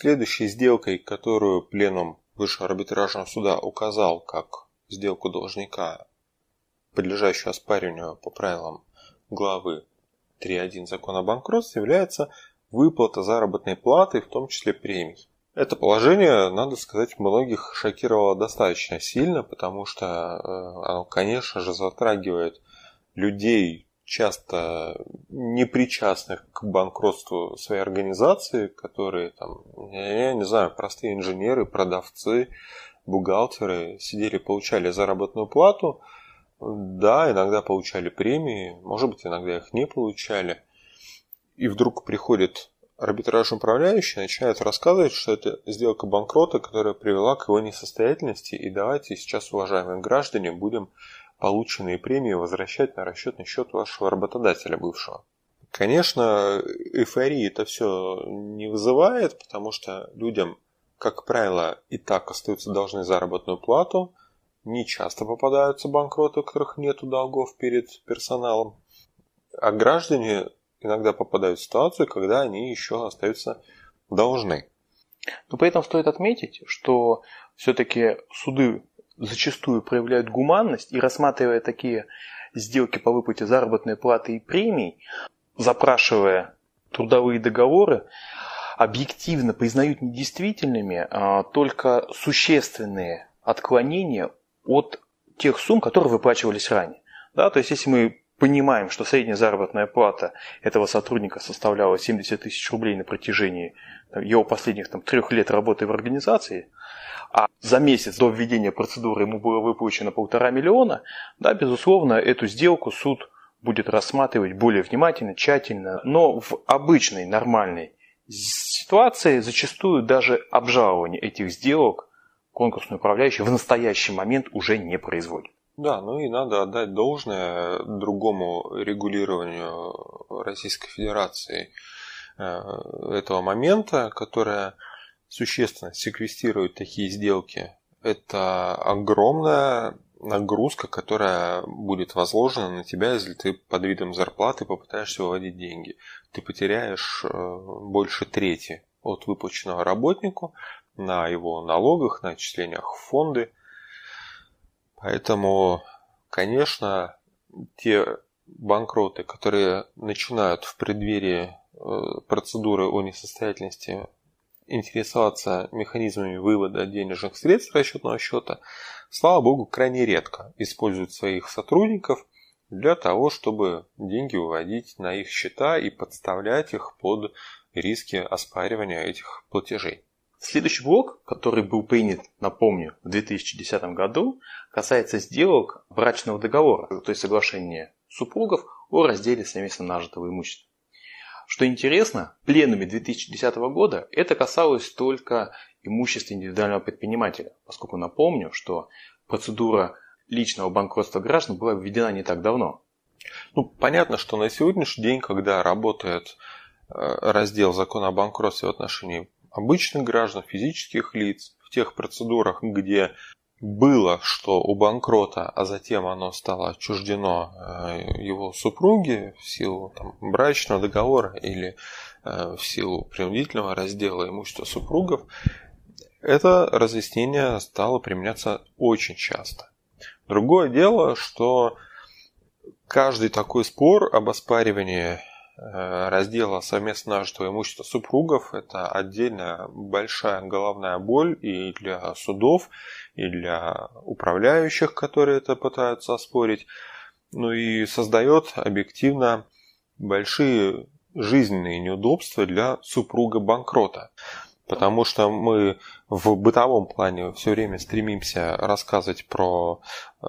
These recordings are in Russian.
Следующей сделкой, которую пленум Высшего арбитражного суда указал как сделку должника, подлежащую оспариванию по правилам главы 3.1 закона о банкротстве, является выплата заработной платы, в том числе премий. Это положение, надо сказать, многих шокировало достаточно сильно, потому что э, оно, конечно же, затрагивает людей, часто не причастных к банкротству своей организации, которые там, я не знаю, простые инженеры, продавцы, бухгалтеры сидели, получали заработную плату, да, иногда получали премии, может быть, иногда их не получали. И вдруг приходит арбитраж управляющий, начинает рассказывать, что это сделка банкрота, которая привела к его несостоятельности, и давайте сейчас, уважаемые граждане, будем полученные премии возвращать на расчетный счет вашего работодателя бывшего. Конечно, эйфории это все не вызывает, потому что людям, как правило, и так остаются должны заработную плату, не часто попадаются банкроты, у которых нет долгов перед персоналом, а граждане иногда попадают в ситуацию, когда они еще остаются должны. Но при этом стоит отметить, что все-таки суды зачастую проявляют гуманность и рассматривая такие сделки по выплате заработной платы и премий, запрашивая трудовые договоры, объективно признают недействительными а, только существенные отклонения от тех сумм, которые выплачивались ранее. Да, то есть, если мы понимаем, что средняя заработная плата этого сотрудника составляла 70 тысяч рублей на протяжении его последних там, трех лет работы в организации, а за месяц до введения процедуры ему было выплачено полтора миллиона, да, безусловно, эту сделку суд будет рассматривать более внимательно, тщательно. Но в обычной, нормальной ситуации зачастую даже обжалование этих сделок конкурсный управляющий в настоящий момент уже не производит. Да, ну и надо отдать должное другому регулированию Российской Федерации э, этого момента, которое существенно секвестирует такие сделки. Это огромная нагрузка, которая будет возложена на тебя, если ты под видом зарплаты попытаешься выводить деньги. Ты потеряешь э, больше трети от выплаченного работнику на его налогах, на отчислениях в фонды. Поэтому, конечно, те банкроты, которые начинают в преддверии э, процедуры о несостоятельности интересоваться механизмами вывода денежных средств расчетного счета, слава богу, крайне редко используют своих сотрудников для того, чтобы деньги выводить на их счета и подставлять их под риски оспаривания этих платежей. Следующий блок, который был принят, напомню, в 2010 году, касается сделок брачного договора, то есть соглашения супругов о разделе совместно нажитого имущества. Что интересно, в пленуме 2010 года это касалось только имущества индивидуального предпринимателя, поскольку напомню, что процедура личного банкротства граждан была введена не так давно. Ну, понятно, что на сегодняшний день, когда работает э, раздел закона о банкротстве в отношении обычных граждан, физических лиц, в тех процедурах, где было, что у банкрота, а затем оно стало отчуждено э, его супруге в силу там, брачного договора или э, в силу принудительного раздела имущества супругов, это разъяснение стало применяться очень часто. Другое дело, что каждый такой спор об оспаривании раздела совместно нажитого имущества супругов – это отдельная большая головная боль и для судов, и для управляющих, которые это пытаются оспорить. Ну и создает объективно большие жизненные неудобства для супруга банкрота. Потому что мы в бытовом плане все время стремимся рассказывать про э,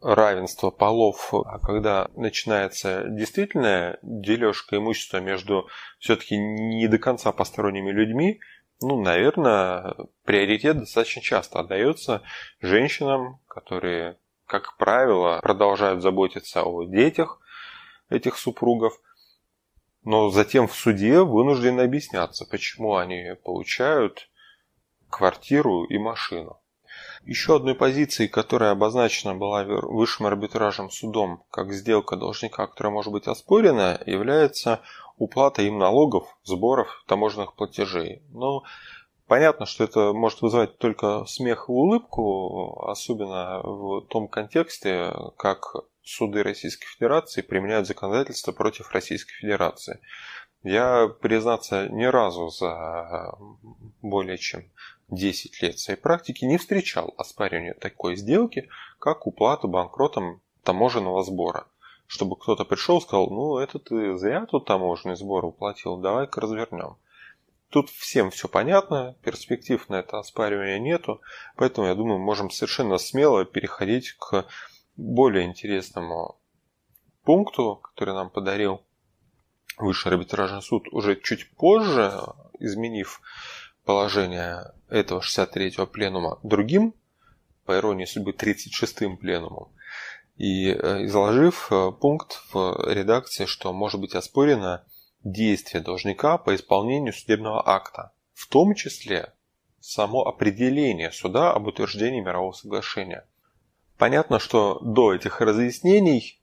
равенство полов, а когда начинается действительная дележка имущества между все-таки не до конца посторонними людьми, ну, наверное, приоритет достаточно часто отдается женщинам, которые, как правило, продолжают заботиться о детях этих супругов, но затем в суде вынуждены объясняться, почему они получают квартиру и машину. Еще одной позицией, которая обозначена была высшим арбитражным судом как сделка должника, которая может быть оспорена, является уплата им налогов, сборов, таможенных платежей. Но понятно, что это может вызывать только смех и улыбку, особенно в том контексте, как суды Российской Федерации применяют законодательство против Российской Федерации. Я, признаться, ни разу за более чем 10 лет своей практики не встречал оспаривания такой сделки, как уплата банкротом таможенного сбора. Чтобы кто-то пришел и сказал, ну это ты зря тут таможенный сбор уплатил, давай-ка развернем. Тут всем все понятно, перспектив на это оспаривание нету, поэтому я думаю, можем совершенно смело переходить к более интересному пункту, который нам подарил Высший арбитражный суд уже чуть позже, изменив положение этого 63-го пленума другим, по иронии судьбы, 36-м пленумом, и э, изложив э, пункт в редакции, что может быть оспорено действие должника по исполнению судебного акта, в том числе само определение суда об утверждении мирового соглашения. Понятно, что до этих разъяснений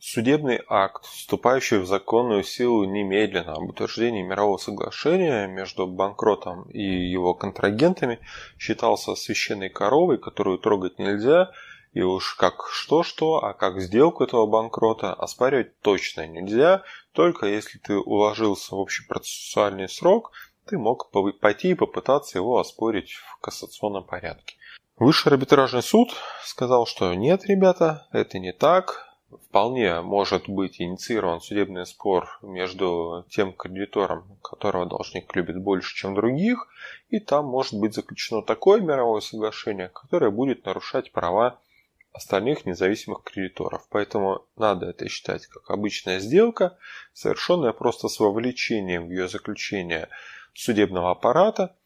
судебный акт, вступающий в законную силу немедленно об утверждении мирового соглашения между банкротом и его контрагентами, считался священной коровой, которую трогать нельзя, и уж как что-что, а как сделку этого банкрота оспаривать точно нельзя, только если ты уложился в общий процессуальный срок, ты мог пойти и попытаться его оспорить в кассационном порядке. Высший арбитражный суд сказал, что нет, ребята, это не так. Вполне может быть инициирован судебный спор между тем кредитором, которого должник любит больше, чем других, и там может быть заключено такое мировое соглашение, которое будет нарушать права остальных независимых кредиторов. Поэтому надо это считать как обычная сделка, совершенная просто с вовлечением в ее заключение судебного аппарата –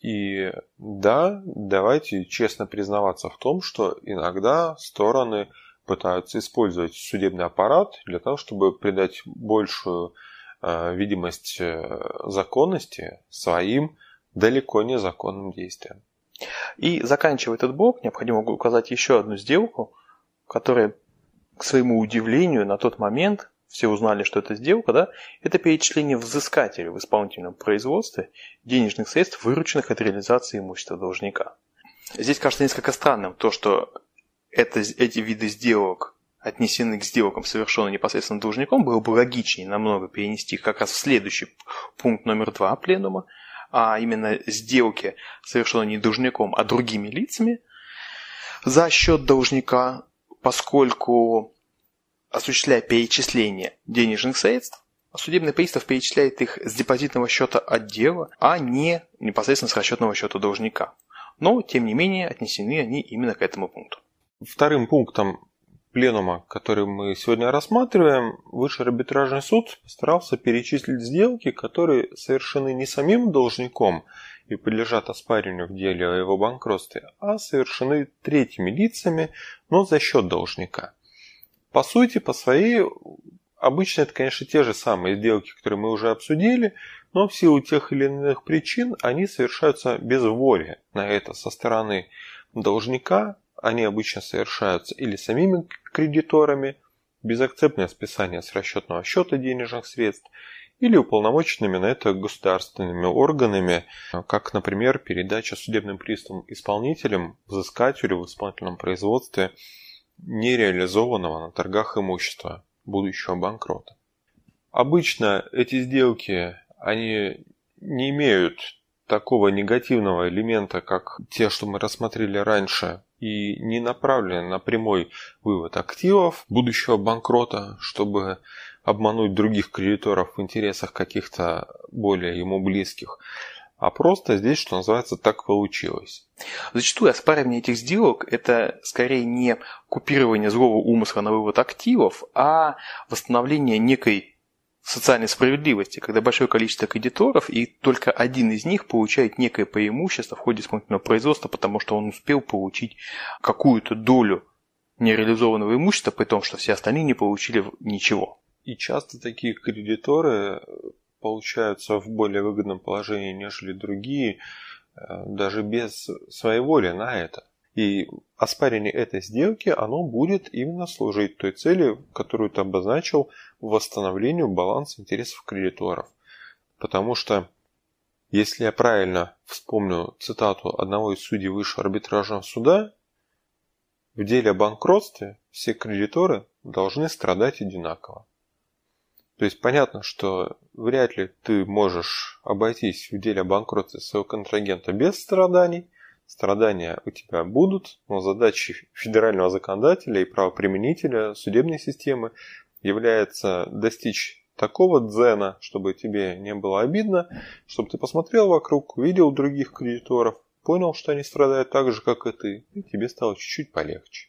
и да, давайте честно признаваться в том, что иногда стороны пытаются использовать судебный аппарат для того, чтобы придать большую э, видимость э, законности своим далеко не законным действиям. И заканчивая этот блок, необходимо указать еще одну сделку, которая, к своему удивлению, на тот момент все узнали, что это сделка, да, это перечисление взыскателю в исполнительном производстве денежных средств, вырученных от реализации имущества должника. Здесь кажется несколько странным то, что это, эти виды сделок отнесены к сделкам, совершенным непосредственно должником, было бы логичнее намного перенести как раз в следующий пункт номер два пленума, а именно сделки, совершенные не должником, а другими лицами за счет должника, поскольку осуществляя перечисление денежных средств, судебный пристав перечисляет их с депозитного счета отдела, а не непосредственно с расчетного счета должника. Но, тем не менее, отнесены они именно к этому пункту. Вторым пунктом пленума, который мы сегодня рассматриваем, Высший арбитражный суд постарался перечислить сделки, которые совершены не самим должником и подлежат оспариванию в деле о его банкротстве, а совершены третьими лицами, но за счет должника. По сути, по своей, обычно это, конечно, те же самые сделки, которые мы уже обсудили, но в силу тех или иных причин они совершаются без воли на это со стороны должника. Они обычно совершаются или самими кредиторами, безакцептное списание с расчетного счета денежных средств, или уполномоченными на это государственными органами, как, например, передача судебным приставам исполнителям, взыскателю в исполнительном производстве нереализованного на торгах имущества будущего банкрота. Обычно эти сделки, они не имеют такого негативного элемента, как те, что мы рассмотрели раньше, и не направлены на прямой вывод активов будущего банкрота, чтобы обмануть других кредиторов в интересах каких-то более ему близких а просто здесь, что называется, так получилось. Зачастую оспаривание этих сделок – это скорее не купирование злого умысла на вывод активов, а восстановление некой социальной справедливости, когда большое количество кредиторов, и только один из них получает некое преимущество в ходе исполнительного производства, потому что он успел получить какую-то долю нереализованного имущества, при том, что все остальные не получили ничего. И часто такие кредиторы получаются в более выгодном положении, нежели другие, э, даже без своей воли на это. И оспаривание этой сделки, оно будет именно служить той цели, которую ты обозначил, восстановлению баланса интересов кредиторов. Потому что, если я правильно вспомню цитату одного из судей высшего арбитражного суда, в деле о банкротстве все кредиторы должны страдать одинаково. То есть понятно, что вряд ли ты можешь обойтись в деле о банкротстве своего контрагента без страданий – Страдания у тебя будут, но задачей федерального законодателя и правоприменителя судебной системы является достичь такого дзена, чтобы тебе не было обидно, чтобы ты посмотрел вокруг, увидел других кредиторов, понял, что они страдают так же, как и ты, и тебе стало чуть-чуть полегче.